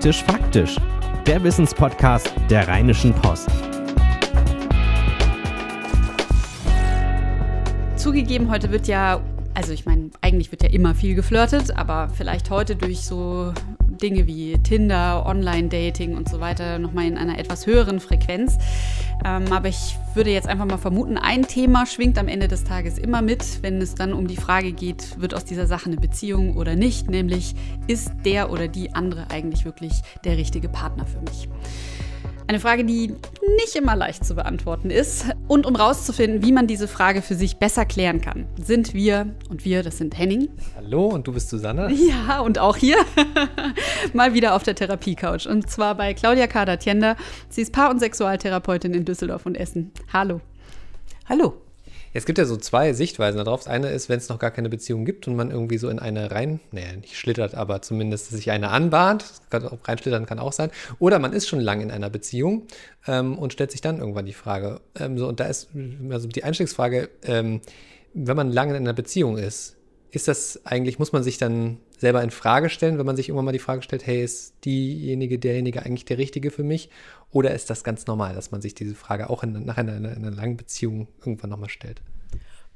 Praktisch Faktisch, der Wissenspodcast der Rheinischen Post. Zugegeben, heute wird ja, also ich meine, eigentlich wird ja immer viel geflirtet, aber vielleicht heute durch so Dinge wie Tinder, Online-Dating und so weiter nochmal in einer etwas höheren Frequenz. Ähm, aber ich würde jetzt einfach mal vermuten, ein Thema schwingt am Ende des Tages immer mit, wenn es dann um die Frage geht, wird aus dieser Sache eine Beziehung oder nicht, nämlich ist der oder die andere eigentlich wirklich der richtige Partner für mich? Eine Frage, die nicht immer leicht zu beantworten ist. Und um rauszufinden, wie man diese Frage für sich besser klären kann, sind wir, und wir, das sind Henning. Hallo, und du bist Susanne. Ja, und auch hier mal wieder auf der Therapie-Couch. Und zwar bei Claudia Kader-Tiender. Sie ist Paar- und Sexualtherapeutin in Düsseldorf und Essen. Hallo. Hallo. Es gibt ja so zwei Sichtweisen darauf. Das eine ist, wenn es noch gar keine Beziehung gibt und man irgendwie so in eine rein, naja, nicht schlittert, aber zumindest sich eine anbahnt. Reinschlittern kann auch sein. Oder man ist schon lange in einer Beziehung ähm, und stellt sich dann irgendwann die Frage. Ähm, so, und da ist also die Einstiegsfrage, ähm, wenn man lange in einer Beziehung ist, ist das eigentlich, muss man sich dann selber in Frage stellen, wenn man sich immer mal die Frage stellt, hey, ist diejenige, derjenige eigentlich der Richtige für mich? Oder ist das ganz normal, dass man sich diese Frage auch in, nach einer, einer, einer langen Beziehung irgendwann nochmal stellt?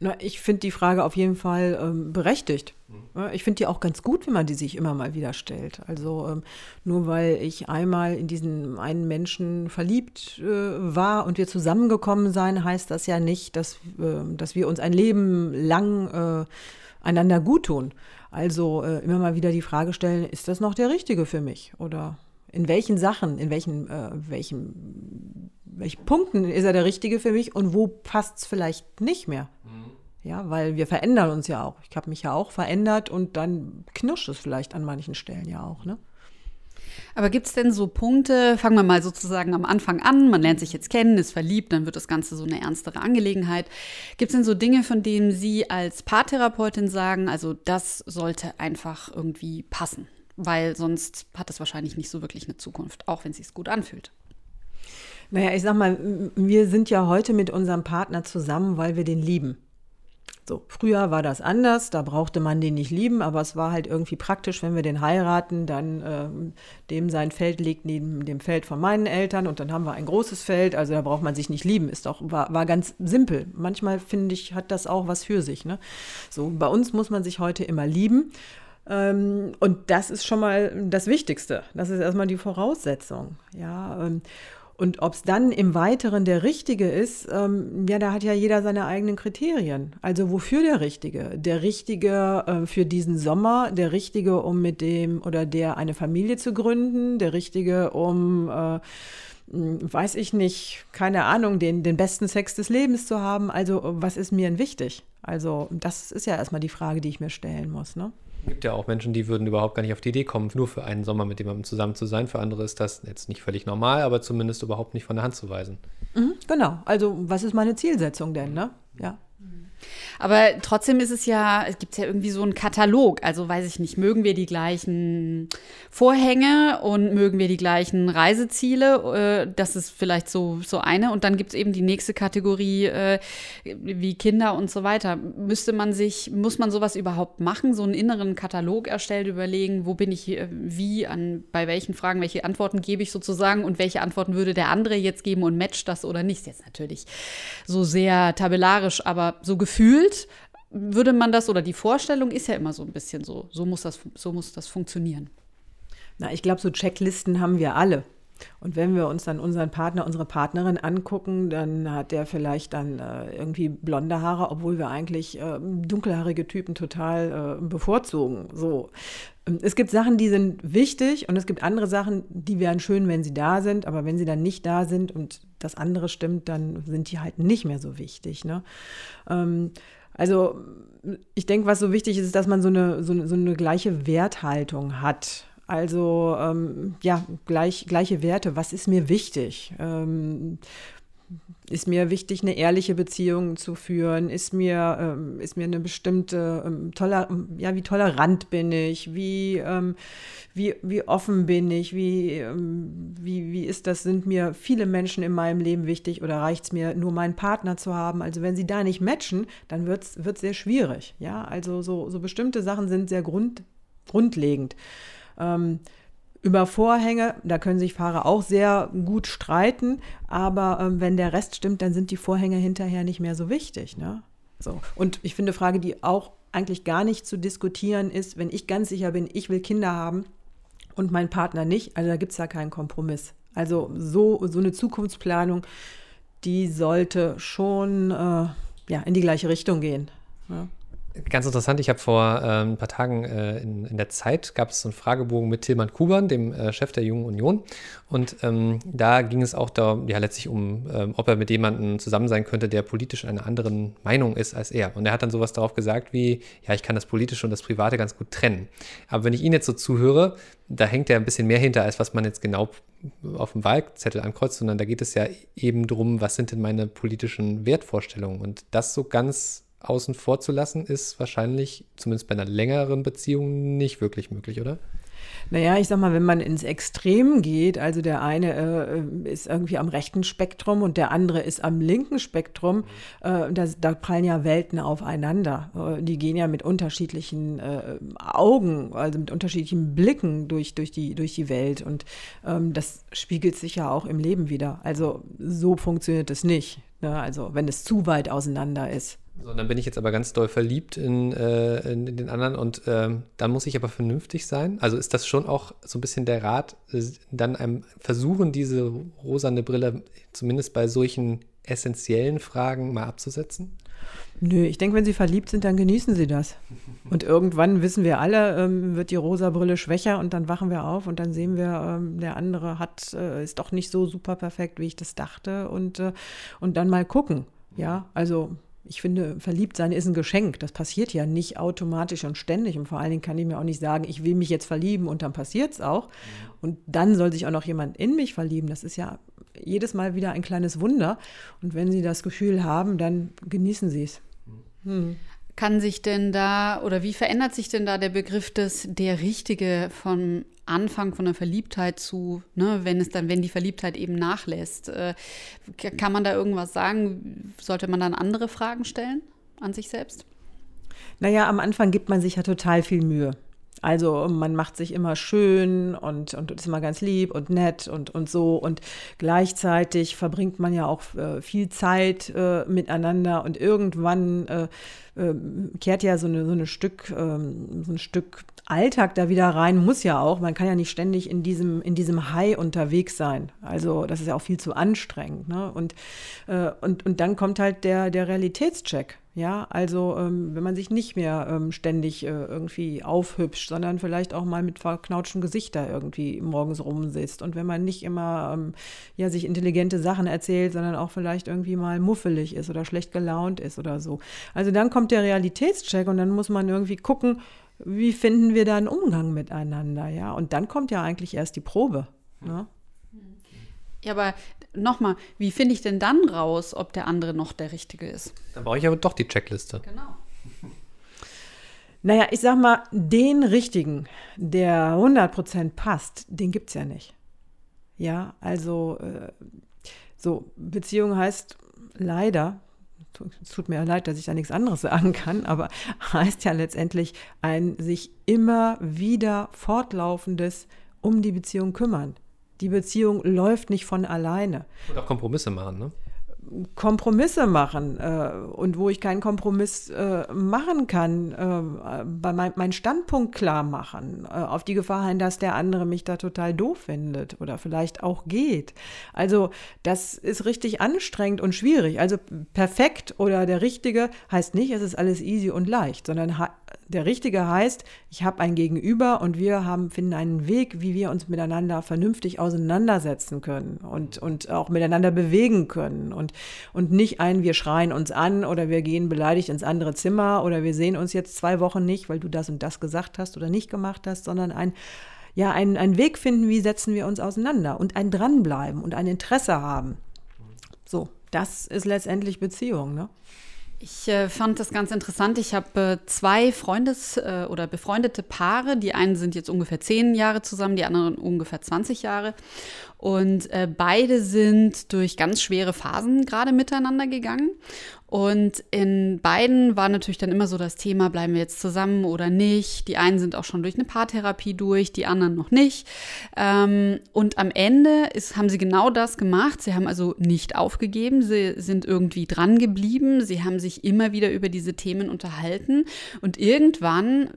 Na, ich finde die Frage auf jeden Fall ähm, berechtigt. Mhm. Ich finde die auch ganz gut, wenn man die sich immer mal wieder stellt. Also ähm, nur weil ich einmal in diesen einen Menschen verliebt äh, war und wir zusammengekommen sein, heißt das ja nicht, dass, äh, dass wir uns ein Leben lang äh, einander gut tun. Also äh, immer mal wieder die Frage stellen, ist das noch der Richtige für mich? Oder in welchen Sachen, in welchen, äh, welchen, welchen Punkten ist er der Richtige für mich und wo passt es vielleicht nicht mehr? Mhm. Ja, weil wir verändern uns ja auch. Ich habe mich ja auch verändert und dann knirscht es vielleicht an manchen Stellen ja auch, ne? Aber gibt es denn so Punkte, fangen wir mal sozusagen am Anfang an, man lernt sich jetzt kennen, ist verliebt, dann wird das Ganze so eine ernstere Angelegenheit. Gibt es denn so Dinge, von denen Sie als Paartherapeutin sagen, also das sollte einfach irgendwie passen? Weil sonst hat es wahrscheinlich nicht so wirklich eine Zukunft, auch wenn es sich gut anfühlt. Naja, ich sag mal, wir sind ja heute mit unserem Partner zusammen, weil wir den lieben. So, früher war das anders, da brauchte man den nicht lieben, aber es war halt irgendwie praktisch, wenn wir den heiraten, dann äh, dem sein Feld liegt neben dem Feld von meinen Eltern und dann haben wir ein großes Feld, also da braucht man sich nicht lieben, ist doch, war, war ganz simpel. Manchmal finde ich, hat das auch was für sich. Ne? So, bei uns muss man sich heute immer lieben. Ähm, und das ist schon mal das Wichtigste. Das ist erstmal die Voraussetzung. Ja, ähm, und ob es dann im Weiteren der Richtige ist, ähm, ja, da hat ja jeder seine eigenen Kriterien. Also wofür der Richtige? Der Richtige äh, für diesen Sommer, der Richtige, um mit dem oder der eine Familie zu gründen, der Richtige, um, äh, weiß ich nicht, keine Ahnung, den, den besten Sex des Lebens zu haben. Also was ist mir denn wichtig? Also das ist ja erstmal die Frage, die ich mir stellen muss. Ne? Gibt ja auch Menschen, die würden überhaupt gar nicht auf die Idee kommen, nur für einen Sommer mit jemandem zusammen zu sein. Für andere ist das jetzt nicht völlig normal, aber zumindest überhaupt nicht von der Hand zu weisen. Mhm, genau. Also, was ist meine Zielsetzung denn, ne? Ja. Aber trotzdem ist es ja, es gibt ja irgendwie so einen Katalog. Also weiß ich nicht, mögen wir die gleichen Vorhänge und mögen wir die gleichen Reiseziele? Äh, das ist vielleicht so, so eine. Und dann gibt es eben die nächste Kategorie äh, wie Kinder und so weiter. Müsste man sich, muss man sowas überhaupt machen? So einen inneren Katalog erstellt, überlegen, wo bin ich äh, wie, an, bei welchen Fragen, welche Antworten gebe ich sozusagen und welche Antworten würde der andere jetzt geben und matcht das oder nicht? Jetzt natürlich so sehr tabellarisch, aber so gefühlt würde man das oder die Vorstellung ist ja immer so ein bisschen so, so muss das, so muss das funktionieren. Na, ich glaube, so Checklisten haben wir alle. Und wenn wir uns dann unseren Partner, unsere Partnerin angucken, dann hat der vielleicht dann äh, irgendwie blonde Haare, obwohl wir eigentlich äh, dunkelhaarige Typen total äh, bevorzugen. So. Ähm, es gibt Sachen, die sind wichtig und es gibt andere Sachen, die wären schön, wenn sie da sind, aber wenn sie dann nicht da sind und das andere stimmt, dann sind die halt nicht mehr so wichtig. Ne? Ähm, also ich denke, was so wichtig ist, ist, dass man so eine, so so eine gleiche Werthaltung hat. Also ähm, ja, gleich, gleiche Werte. Was ist mir wichtig? Ähm, ist mir wichtig, eine ehrliche Beziehung zu führen? Ist mir, ähm, ist mir eine bestimmte, ähm, toler, ja, wie tolerant bin ich? Wie, ähm, wie, wie offen bin ich? Wie, ähm, wie, wie ist das? Sind mir viele Menschen in meinem Leben wichtig oder reicht es mir, nur meinen Partner zu haben? Also wenn sie da nicht matchen, dann wird es sehr schwierig. Ja, also so, so bestimmte Sachen sind sehr grund, grundlegend. Ähm, Über Vorhänge, da können sich Fahrer auch sehr gut streiten, aber ähm, wenn der Rest stimmt, dann sind die Vorhänge hinterher nicht mehr so wichtig. Ne? So. Und ich finde, Frage, die auch eigentlich gar nicht zu diskutieren ist, wenn ich ganz sicher bin, ich will Kinder haben und mein Partner nicht, also da gibt es ja keinen Kompromiss. Also so, so eine Zukunftsplanung, die sollte schon äh, ja, in die gleiche Richtung gehen. Ja. Ganz interessant, ich habe vor äh, ein paar Tagen äh, in, in, der Zeit gab es so einen Fragebogen mit Tilman Kuban, dem äh, Chef der Jungen Union. Und ähm, da ging es auch da, ja, letztlich um, ähm, ob er mit jemandem zusammen sein könnte, der politisch in einer anderen Meinung ist als er. Und er hat dann sowas darauf gesagt wie, ja, ich kann das Politische und das Private ganz gut trennen. Aber wenn ich ihn jetzt so zuhöre, da hängt er ein bisschen mehr hinter, als was man jetzt genau auf dem Wahlzettel ankreuzt, sondern da geht es ja eben darum, was sind denn meine politischen Wertvorstellungen. Und das so ganz außen vor zu lassen, ist wahrscheinlich, zumindest bei einer längeren Beziehung, nicht wirklich möglich, oder? Naja, ich sag mal, wenn man ins Extrem geht, also der eine äh, ist irgendwie am rechten Spektrum und der andere ist am linken Spektrum, äh, das, da prallen ja Welten aufeinander. Äh, die gehen ja mit unterschiedlichen äh, Augen, also mit unterschiedlichen Blicken durch, durch, die, durch die Welt und ähm, das spiegelt sich ja auch im Leben wieder. Also so funktioniert es nicht. Ne? Also wenn es zu weit auseinander ist. So, dann bin ich jetzt aber ganz doll verliebt in, äh, in, in den anderen und ähm, dann muss ich aber vernünftig sein. Also ist das schon auch so ein bisschen der Rat, äh, dann einem versuchen, diese rosane Brille zumindest bei solchen essentiellen Fragen mal abzusetzen? Nö, ich denke, wenn Sie verliebt sind, dann genießen Sie das. Und irgendwann wissen wir alle, ähm, wird die rosa Brille schwächer und dann wachen wir auf und dann sehen wir, ähm, der andere hat, äh, ist doch nicht so super perfekt, wie ich das dachte und, äh, und dann mal gucken. Ja, also ich finde, verliebt sein ist ein Geschenk. Das passiert ja nicht automatisch und ständig. Und vor allen Dingen kann ich mir auch nicht sagen, ich will mich jetzt verlieben und dann passiert es auch. Und dann soll sich auch noch jemand in mich verlieben. Das ist ja jedes Mal wieder ein kleines Wunder. Und wenn Sie das Gefühl haben, dann genießen Sie es. Hm. Kann sich denn da oder wie verändert sich denn da der Begriff des der Richtige von Anfang von der Verliebtheit zu, ne, wenn es dann, wenn die Verliebtheit eben nachlässt? Äh, kann man da irgendwas sagen? Sollte man dann andere Fragen stellen an sich selbst? Naja, am Anfang gibt man sich ja total viel Mühe. Also man macht sich immer schön und, und ist immer ganz lieb und nett und, und so. Und gleichzeitig verbringt man ja auch äh, viel Zeit äh, miteinander und irgendwann äh, äh kehrt ja so, eine, so, eine Stück, ähm, so ein Stück Alltag da wieder rein, muss ja auch. Man kann ja nicht ständig in diesem, in diesem High unterwegs sein. Also das ist ja auch viel zu anstrengend. Ne? Und, äh, und, und dann kommt halt der, der Realitätscheck. Ja, also ähm, wenn man sich nicht mehr ähm, ständig äh, irgendwie aufhübscht, sondern vielleicht auch mal mit verknautschtem Gesicht da irgendwie morgens rumsitzt und wenn man nicht immer ähm, ja, sich intelligente Sachen erzählt, sondern auch vielleicht irgendwie mal muffelig ist oder schlecht gelaunt ist oder so. Also dann kommt der Realitätscheck und dann muss man irgendwie gucken, wie finden wir da einen Umgang miteinander, ja? Und dann kommt ja eigentlich erst die Probe. Ne? Ja, aber nochmal, wie finde ich denn dann raus, ob der andere noch der Richtige ist? Dann brauche ich aber doch die Checkliste. Genau. Naja, ich sag mal, den Richtigen, der 100% passt, den gibt es ja nicht. Ja, also äh, so, Beziehung heißt leider, es tut mir leid, dass ich da nichts anderes sagen kann, aber heißt ja letztendlich ein sich immer wieder fortlaufendes um die Beziehung kümmern. Die Beziehung läuft nicht von alleine. Und auch Kompromisse machen, ne? Kompromisse machen äh, und wo ich keinen Kompromiss äh, machen kann, äh, mein, meinen Standpunkt klar machen, äh, auf die Gefahr hin, dass der andere mich da total doof findet oder vielleicht auch geht. Also das ist richtig anstrengend und schwierig. Also perfekt oder der Richtige heißt nicht, es ist alles easy und leicht, sondern der Richtige heißt, ich habe ein Gegenüber und wir haben, finden einen Weg, wie wir uns miteinander vernünftig auseinandersetzen können und, und auch miteinander bewegen können. Und, und nicht ein, wir schreien uns an oder wir gehen beleidigt ins andere Zimmer oder wir sehen uns jetzt zwei Wochen nicht, weil du das und das gesagt hast oder nicht gemacht hast, sondern ein, ja, einen, einen Weg finden, wie setzen wir uns auseinander und ein Dranbleiben und ein Interesse haben. So, das ist letztendlich Beziehung, ne? Ich äh, fand das ganz interessant. Ich habe äh, zwei Freundes- äh, oder befreundete Paare. Die einen sind jetzt ungefähr zehn Jahre zusammen, die anderen ungefähr 20 Jahre. Und äh, beide sind durch ganz schwere Phasen gerade miteinander gegangen. Und in beiden war natürlich dann immer so das Thema, bleiben wir jetzt zusammen oder nicht. Die einen sind auch schon durch eine Paartherapie durch, die anderen noch nicht. Ähm, und am Ende ist, haben sie genau das gemacht. Sie haben also nicht aufgegeben, sie sind irgendwie dran geblieben, sie haben sich immer wieder über diese Themen unterhalten. Und irgendwann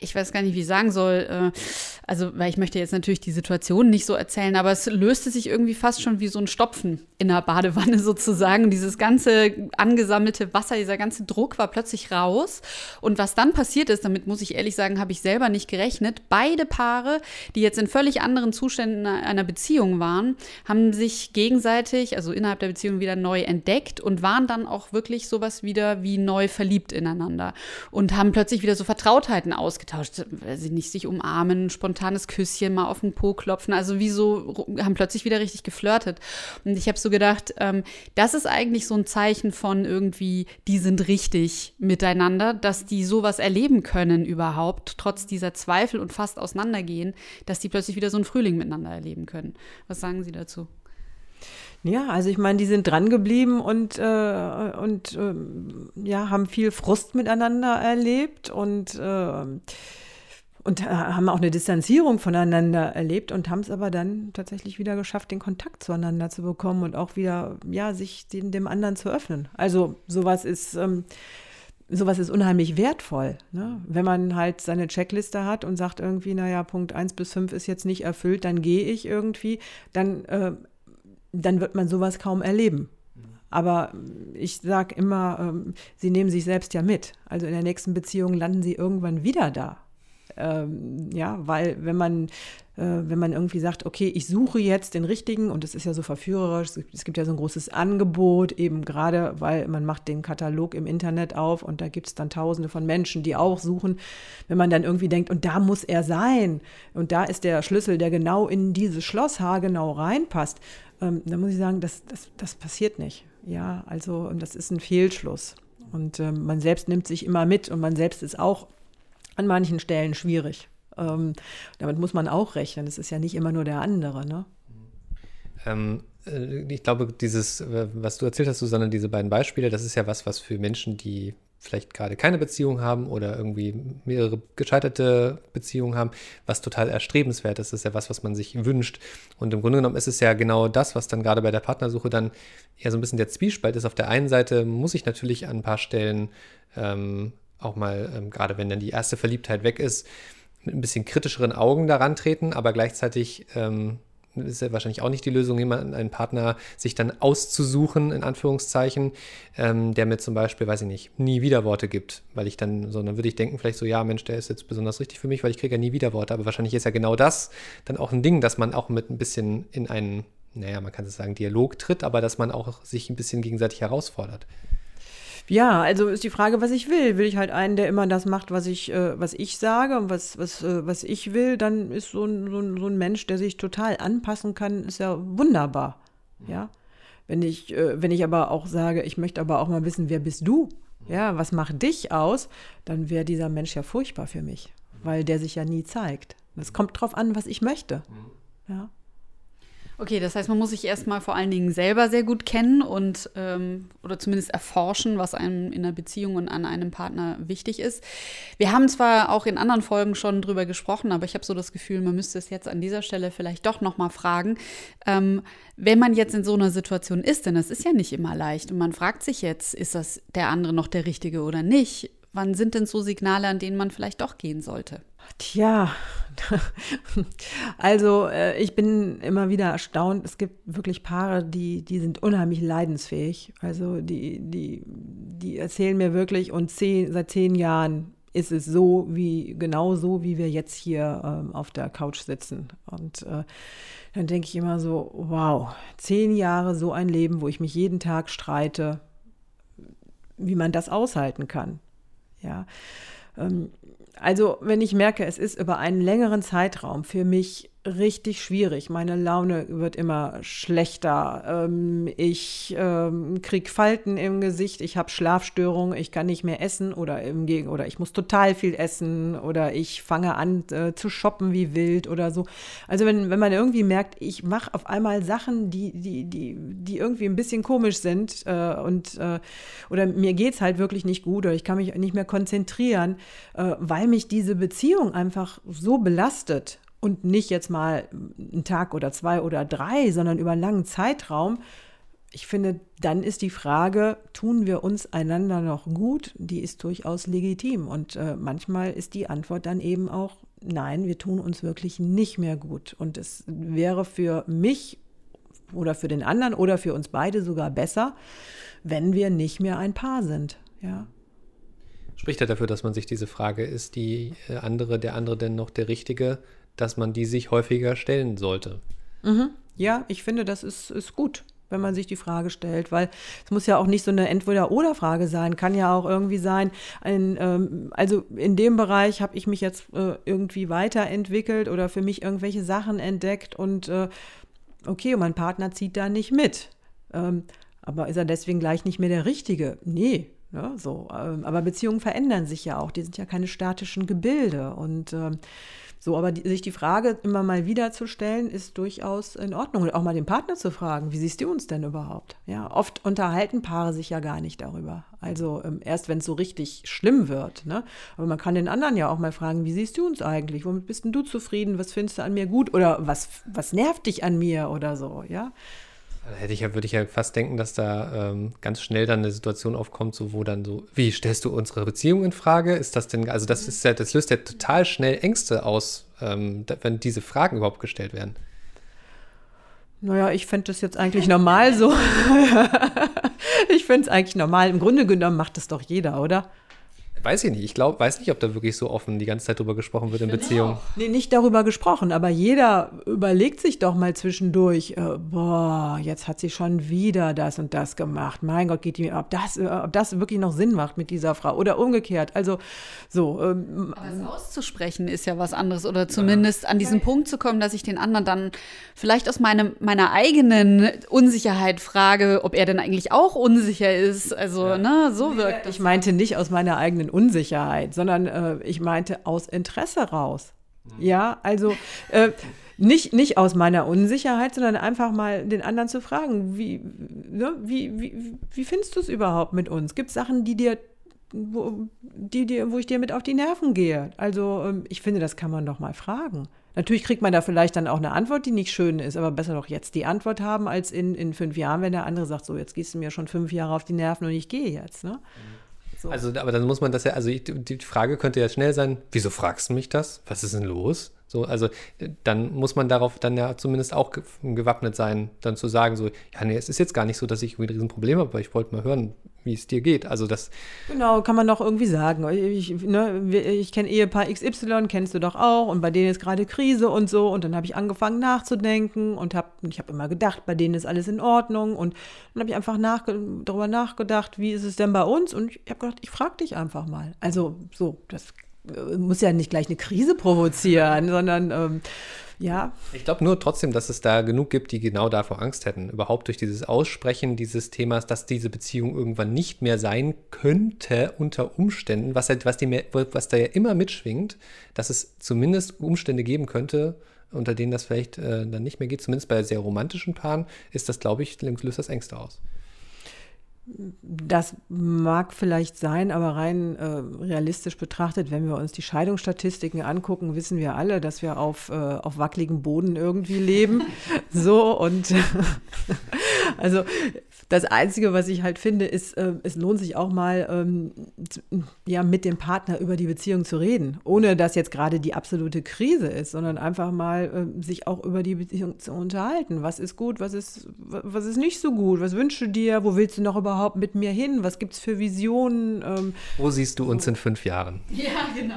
ich weiß gar nicht, wie ich sagen soll, äh, also, weil ich möchte jetzt natürlich die Situation nicht so erzählen, aber es löste sich irgendwie fast schon wie so ein Stopfen in der Badewanne sozusagen. Dieses ganze angesammelte Wasser, dieser ganze Druck war plötzlich raus. Und was dann passiert ist, damit muss ich ehrlich sagen, habe ich selber nicht gerechnet. Beide Paare, die jetzt in völlig anderen Zuständen einer Beziehung waren, haben sich gegenseitig, also innerhalb der Beziehung wieder neu entdeckt und waren dann auch wirklich sowas wieder wie neu verliebt ineinander und haben plötzlich wieder so Vertrautheiten ausgetauscht. Sie nicht sich umarmen, spontanes Küsschen, mal auf den Po klopfen. Also wie so, haben plötzlich wieder richtig geflirtet. Und ich habe so gedacht, ähm, das ist eigentlich so ein Zeichen von irgendwie, die sind richtig miteinander, dass die sowas erleben können überhaupt, trotz dieser Zweifel und fast auseinandergehen, dass die plötzlich wieder so einen Frühling miteinander erleben können. Was sagen Sie dazu? Ja, also ich meine, die sind dran geblieben und, äh, und äh, ja, haben viel Frust miteinander erlebt und äh, und haben auch eine Distanzierung voneinander erlebt und haben es aber dann tatsächlich wieder geschafft, den Kontakt zueinander zu bekommen und auch wieder, ja, sich dem, dem anderen zu öffnen. Also sowas ist, ähm, sowas ist unheimlich wertvoll. Ne? Wenn man halt seine Checkliste hat und sagt irgendwie, naja, Punkt 1 bis 5 ist jetzt nicht erfüllt, dann gehe ich irgendwie, dann, äh, dann wird man sowas kaum erleben. Aber ich sage immer, ähm, sie nehmen sich selbst ja mit. Also in der nächsten Beziehung landen sie irgendwann wieder da. Ähm, ja, weil wenn man, äh, wenn man irgendwie sagt, okay, ich suche jetzt den richtigen und es ist ja so verführerisch, es gibt ja so ein großes Angebot, eben gerade, weil man macht den Katalog im Internet auf und da gibt es dann tausende von Menschen, die auch suchen. Wenn man dann irgendwie denkt, und da muss er sein und da ist der Schlüssel, der genau in dieses Schloss haargenau reinpasst, ähm, dann muss ich sagen, das, das, das passiert nicht. Ja, also das ist ein Fehlschluss. Und ähm, man selbst nimmt sich immer mit und man selbst ist auch an manchen Stellen schwierig. Ähm, damit muss man auch rechnen. Es ist ja nicht immer nur der andere. Ne? Ähm, äh, ich glaube, dieses, äh, was du erzählt hast, Susanne, diese beiden Beispiele, das ist ja was, was für Menschen, die vielleicht gerade keine Beziehung haben oder irgendwie mehrere gescheiterte Beziehungen haben, was total erstrebenswert ist. Das ist ja was, was man sich wünscht. Und im Grunde genommen ist es ja genau das, was dann gerade bei der Partnersuche dann eher so ein bisschen der Zwiespalt ist. Auf der einen Seite muss ich natürlich an ein paar Stellen ähm, auch mal, ähm, gerade wenn dann die erste Verliebtheit weg ist, mit ein bisschen kritischeren Augen daran treten, aber gleichzeitig ähm, ist ja wahrscheinlich auch nicht die Lösung, jemanden, einen Partner sich dann auszusuchen, in Anführungszeichen, ähm, der mir zum Beispiel, weiß ich nicht, nie Widerworte gibt, weil ich dann, so, dann würde ich denken, vielleicht so, ja, Mensch, der ist jetzt besonders richtig für mich, weil ich kriege ja nie Widerworte, aber wahrscheinlich ist ja genau das dann auch ein Ding, dass man auch mit ein bisschen in einen, naja, man kann es sagen, Dialog tritt, aber dass man auch sich ein bisschen gegenseitig herausfordert. Ja, also ist die Frage, was ich will. Will ich halt einen, der immer das macht, was ich, äh, was ich sage und was, was, äh, was ich will, dann ist so ein, so, ein, so ein Mensch, der sich total anpassen kann, ist ja wunderbar. Ja. Wenn ich, äh, wenn ich aber auch sage, ich möchte aber auch mal wissen, wer bist du? Ja, was macht dich aus? Dann wäre dieser Mensch ja furchtbar für mich, weil der sich ja nie zeigt. Es kommt drauf an, was ich möchte. Ja. Okay, das heißt, man muss sich erstmal vor allen Dingen selber sehr gut kennen und ähm, oder zumindest erforschen, was einem in einer Beziehung und an einem Partner wichtig ist. Wir haben zwar auch in anderen Folgen schon drüber gesprochen, aber ich habe so das Gefühl, man müsste es jetzt an dieser Stelle vielleicht doch nochmal fragen. Ähm, wenn man jetzt in so einer Situation ist, denn das ist ja nicht immer leicht und man fragt sich jetzt, ist das der andere noch der Richtige oder nicht? Wann sind denn so Signale, an denen man vielleicht doch gehen sollte? Tja, also äh, ich bin immer wieder erstaunt. Es gibt wirklich Paare, die, die sind unheimlich leidensfähig. Also die, die, die erzählen mir wirklich und zehn, seit zehn Jahren ist es so, wie genau so, wie wir jetzt hier ähm, auf der Couch sitzen. Und äh, dann denke ich immer so, wow, zehn Jahre so ein Leben, wo ich mich jeden Tag streite, wie man das aushalten kann. Ja. Ähm, also, wenn ich merke, es ist über einen längeren Zeitraum für mich richtig schwierig. Meine Laune wird immer schlechter. Ähm, ich ähm, kriege Falten im Gesicht, ich habe Schlafstörungen, ich kann nicht mehr essen oder im Gegen oder ich muss total viel essen oder ich fange an äh, zu shoppen wie wild oder so. Also wenn, wenn man irgendwie merkt, ich mache auf einmal Sachen, die, die, die, die irgendwie ein bisschen komisch sind äh, und äh, oder mir geht es halt wirklich nicht gut oder ich kann mich nicht mehr konzentrieren, äh, weil mich diese Beziehung einfach so belastet und nicht jetzt mal einen Tag oder zwei oder drei, sondern über einen langen Zeitraum, ich finde, dann ist die Frage, tun wir uns einander noch gut? Die ist durchaus legitim. Und äh, manchmal ist die Antwort dann eben auch, nein, wir tun uns wirklich nicht mehr gut. Und es wäre für mich oder für den anderen oder für uns beide sogar besser, wenn wir nicht mehr ein Paar sind. Ja. Spricht ja dafür, dass man sich diese Frage, ist die äh, andere, der andere denn noch der Richtige, dass man die sich häufiger stellen sollte. Mhm. Ja, ich finde, das ist, ist gut wenn man sich die Frage stellt, weil es muss ja auch nicht so eine Entweder-Oder-Frage sein, kann ja auch irgendwie sein, ein, ähm, also in dem Bereich habe ich mich jetzt äh, irgendwie weiterentwickelt oder für mich irgendwelche Sachen entdeckt und äh, okay, mein Partner zieht da nicht mit. Ähm, aber ist er deswegen gleich nicht mehr der Richtige? Nee. Ja, ne, so. Ähm, aber Beziehungen verändern sich ja auch, die sind ja keine statischen Gebilde und ähm, so, aber die, sich die Frage immer mal wieder zu stellen, ist durchaus in Ordnung. Und auch mal den Partner zu fragen, wie siehst du uns denn überhaupt? Ja, oft unterhalten Paare sich ja gar nicht darüber. Also ähm, erst wenn es so richtig schlimm wird. Ne? Aber man kann den anderen ja auch mal fragen, wie siehst du uns eigentlich? Womit bist denn du zufrieden? Was findest du an mir gut? Oder was, was nervt dich an mir oder so, ja? Hätte ich ja, würde ich ja fast denken, dass da ähm, ganz schnell dann eine Situation aufkommt, so wo dann so, wie stellst du unsere Beziehung in Frage? Ist das denn, also das ist ja, das löst ja total schnell Ängste aus, ähm, wenn diese Fragen überhaupt gestellt werden. Naja, ich finde das jetzt eigentlich normal so. ich finde es eigentlich normal. Im Grunde genommen macht das doch jeder, oder? Weiß ich nicht. Ich glaube, weiß nicht, ob da wirklich so offen die ganze Zeit drüber gesprochen wird in Beziehungen. Nee, nicht darüber gesprochen, aber jeder überlegt sich doch mal zwischendurch, äh, boah, jetzt hat sie schon wieder das und das gemacht. Mein Gott, geht die, ob das, äh, ob das wirklich noch Sinn macht mit dieser Frau oder umgekehrt. Also so. Ähm, aber es auszusprechen ist ja was anderes oder zumindest an diesen Punkt zu kommen, dass ich den anderen dann vielleicht aus meinem, meiner eigenen Unsicherheit frage, ob er denn eigentlich auch unsicher ist. Also, ja. ne, so wirkt Ich meinte nicht aus meiner eigenen Unsicherheit, sondern äh, ich meinte aus Interesse raus. Ja, also äh, nicht, nicht aus meiner Unsicherheit, sondern einfach mal den anderen zu fragen, wie, ne, wie, wie, wie findest du es überhaupt mit uns? Gibt es Sachen, die dir wo, die, die, wo ich dir mit auf die Nerven gehe. Also ähm, ich finde, das kann man doch mal fragen. Natürlich kriegt man da vielleicht dann auch eine Antwort, die nicht schön ist, aber besser doch jetzt die Antwort haben, als in, in fünf Jahren, wenn der andere sagt, so, jetzt gehst du mir schon fünf Jahre auf die Nerven und ich gehe jetzt. Ne? Mhm. So. Also, aber dann muss man das ja, also ich, die Frage könnte ja schnell sein, wieso fragst du mich das? Was ist denn los? So, also dann muss man darauf dann ja zumindest auch gewappnet sein, dann zu sagen, so, ja, nee, es ist jetzt gar nicht so, dass ich irgendwie ein Riesenproblem habe, aber ich wollte mal hören, wie es dir geht. Also das. Genau, kann man doch irgendwie sagen. Ich, ne, ich kenne Ehepaar XY, kennst du doch auch, und bei denen ist gerade Krise und so. Und dann habe ich angefangen nachzudenken und habe, ich habe immer gedacht, bei denen ist alles in Ordnung. Und dann habe ich einfach nach, darüber nachgedacht, wie ist es denn bei uns? Und ich habe gedacht, ich frage dich einfach mal. Also so, das äh, muss ja nicht gleich eine Krise provozieren, sondern ähm, ja. Ich glaube nur trotzdem, dass es da genug gibt, die genau davor Angst hätten. Überhaupt durch dieses Aussprechen dieses Themas, dass diese Beziehung irgendwann nicht mehr sein könnte unter Umständen, was, halt, was, die, was da ja immer mitschwingt, dass es zumindest Umstände geben könnte, unter denen das vielleicht äh, dann nicht mehr geht. Zumindest bei sehr romantischen Paaren ist das, glaube ich, löst das Ängste aus. Das mag vielleicht sein, aber rein äh, realistisch betrachtet, wenn wir uns die Scheidungsstatistiken angucken, wissen wir alle, dass wir auf, äh, auf wackeligem Boden irgendwie leben. so und also das Einzige, was ich halt finde, ist, äh, es lohnt sich auch mal, ähm, ja, mit dem Partner über die Beziehung zu reden, ohne dass jetzt gerade die absolute Krise ist, sondern einfach mal äh, sich auch über die Beziehung zu unterhalten. Was ist gut, was ist, was ist nicht so gut, was wünschst du dir, wo willst du noch überhaupt mit mir hin, was gibt es für Visionen? Ähm, wo siehst du uns in fünf Jahren? Ja, genau.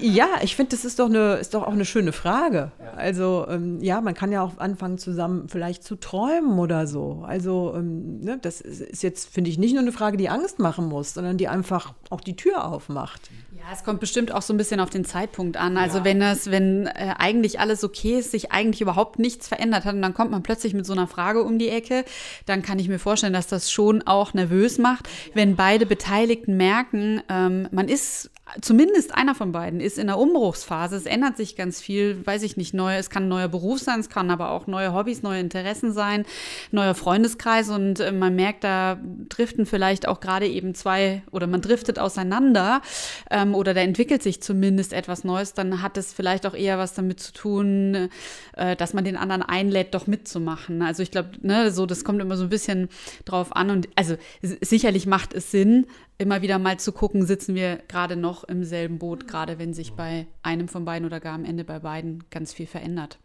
Ja, ich finde, das ist doch, eine, ist doch auch eine schöne Frage. Ja. Also, ähm, ja, man kann ja auch anfangen, zusammen vielleicht zu träumen oder so. Also, ähm, ne, das ist jetzt, finde ich, nicht nur eine Frage, die Angst machen muss, sondern die einfach auch die Tür aufmacht. Ja, es kommt bestimmt auch so ein bisschen auf den Zeitpunkt an. Also ja. wenn das, wenn äh, eigentlich alles okay ist, sich eigentlich überhaupt nichts verändert hat und dann kommt man plötzlich mit so einer Frage um die Ecke, dann kann ich mir vorstellen, dass das schon auch nervös macht, wenn beide Beteiligten merken, ähm, man ist zumindest einer von beiden ist in der Umbruchsphase. Es ändert sich ganz viel, weiß ich nicht, neu. Es kann ein neuer Beruf sein, es kann aber auch neue Hobbys, neue Interessen sein, neuer Freundeskreis und äh, man merkt, da driften vielleicht auch gerade eben zwei oder man driftet auseinander ähm, oder da entwickelt sich zumindest etwas Neues, dann hat es vielleicht auch eher was damit zu tun, äh, dass man den anderen einlädt, doch mitzumachen. Also ich glaube, ne, so das kommt immer so ein bisschen drauf an und also sicherlich macht es Sinn, immer wieder mal zu gucken, sitzen wir gerade noch im selben Boot, gerade wenn sich bei einem von beiden oder gar am Ende bei beiden ganz viel verändert.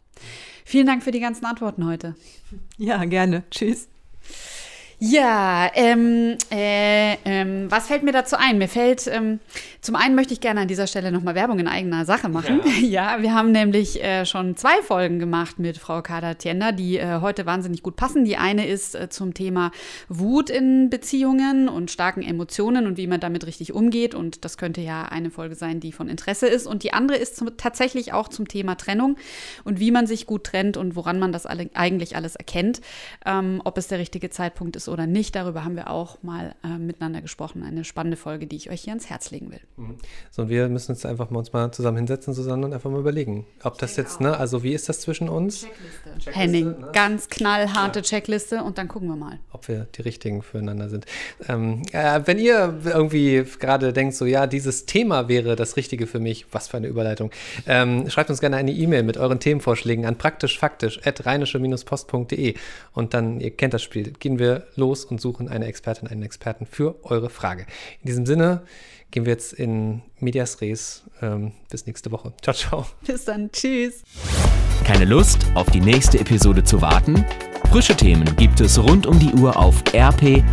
Vielen Dank für die ganzen Antworten heute. Ja, gerne. Tschüss. Ja, ähm, äh, ähm, was fällt mir dazu ein? Mir fällt, ähm, zum einen möchte ich gerne an dieser Stelle nochmal Werbung in eigener Sache machen. Ja, ja wir haben nämlich äh, schon zwei Folgen gemacht mit Frau Kader Tienda, die äh, heute wahnsinnig gut passen. Die eine ist äh, zum Thema Wut in Beziehungen und starken Emotionen und wie man damit richtig umgeht. Und das könnte ja eine Folge sein, die von Interesse ist. Und die andere ist zum, tatsächlich auch zum Thema Trennung und wie man sich gut trennt und woran man das alle, eigentlich alles erkennt, ähm, ob es der richtige Zeitpunkt ist oder nicht. Darüber haben wir auch mal äh, miteinander gesprochen. Eine spannende Folge, die ich euch hier ans Herz legen will. Mhm. So, und wir müssen uns einfach mal uns mal zusammen hinsetzen, Susanne, und einfach mal überlegen, ob das jetzt, ne, also wie ist das zwischen uns? Checkliste. Checkliste Henning, ne? ganz knallharte ja. Checkliste und dann gucken wir mal. Ob wir die richtigen füreinander sind. Ähm, äh, wenn ihr irgendwie gerade denkt, so ja, dieses Thema wäre das Richtige für mich, was für eine Überleitung, ähm, schreibt uns gerne eine E-Mail mit euren Themenvorschlägen an praktischfaktisch at rheinische-post.de und dann, ihr kennt das Spiel, gehen wir los los und suchen eine Expertin, einen Experten für eure Frage. In diesem Sinne gehen wir jetzt in Medias Res. Ähm, bis nächste Woche. Ciao, ciao. Bis dann. Tschüss. Keine Lust, auf die nächste Episode zu warten? Frische Themen gibt es rund um die Uhr auf rp-online.de.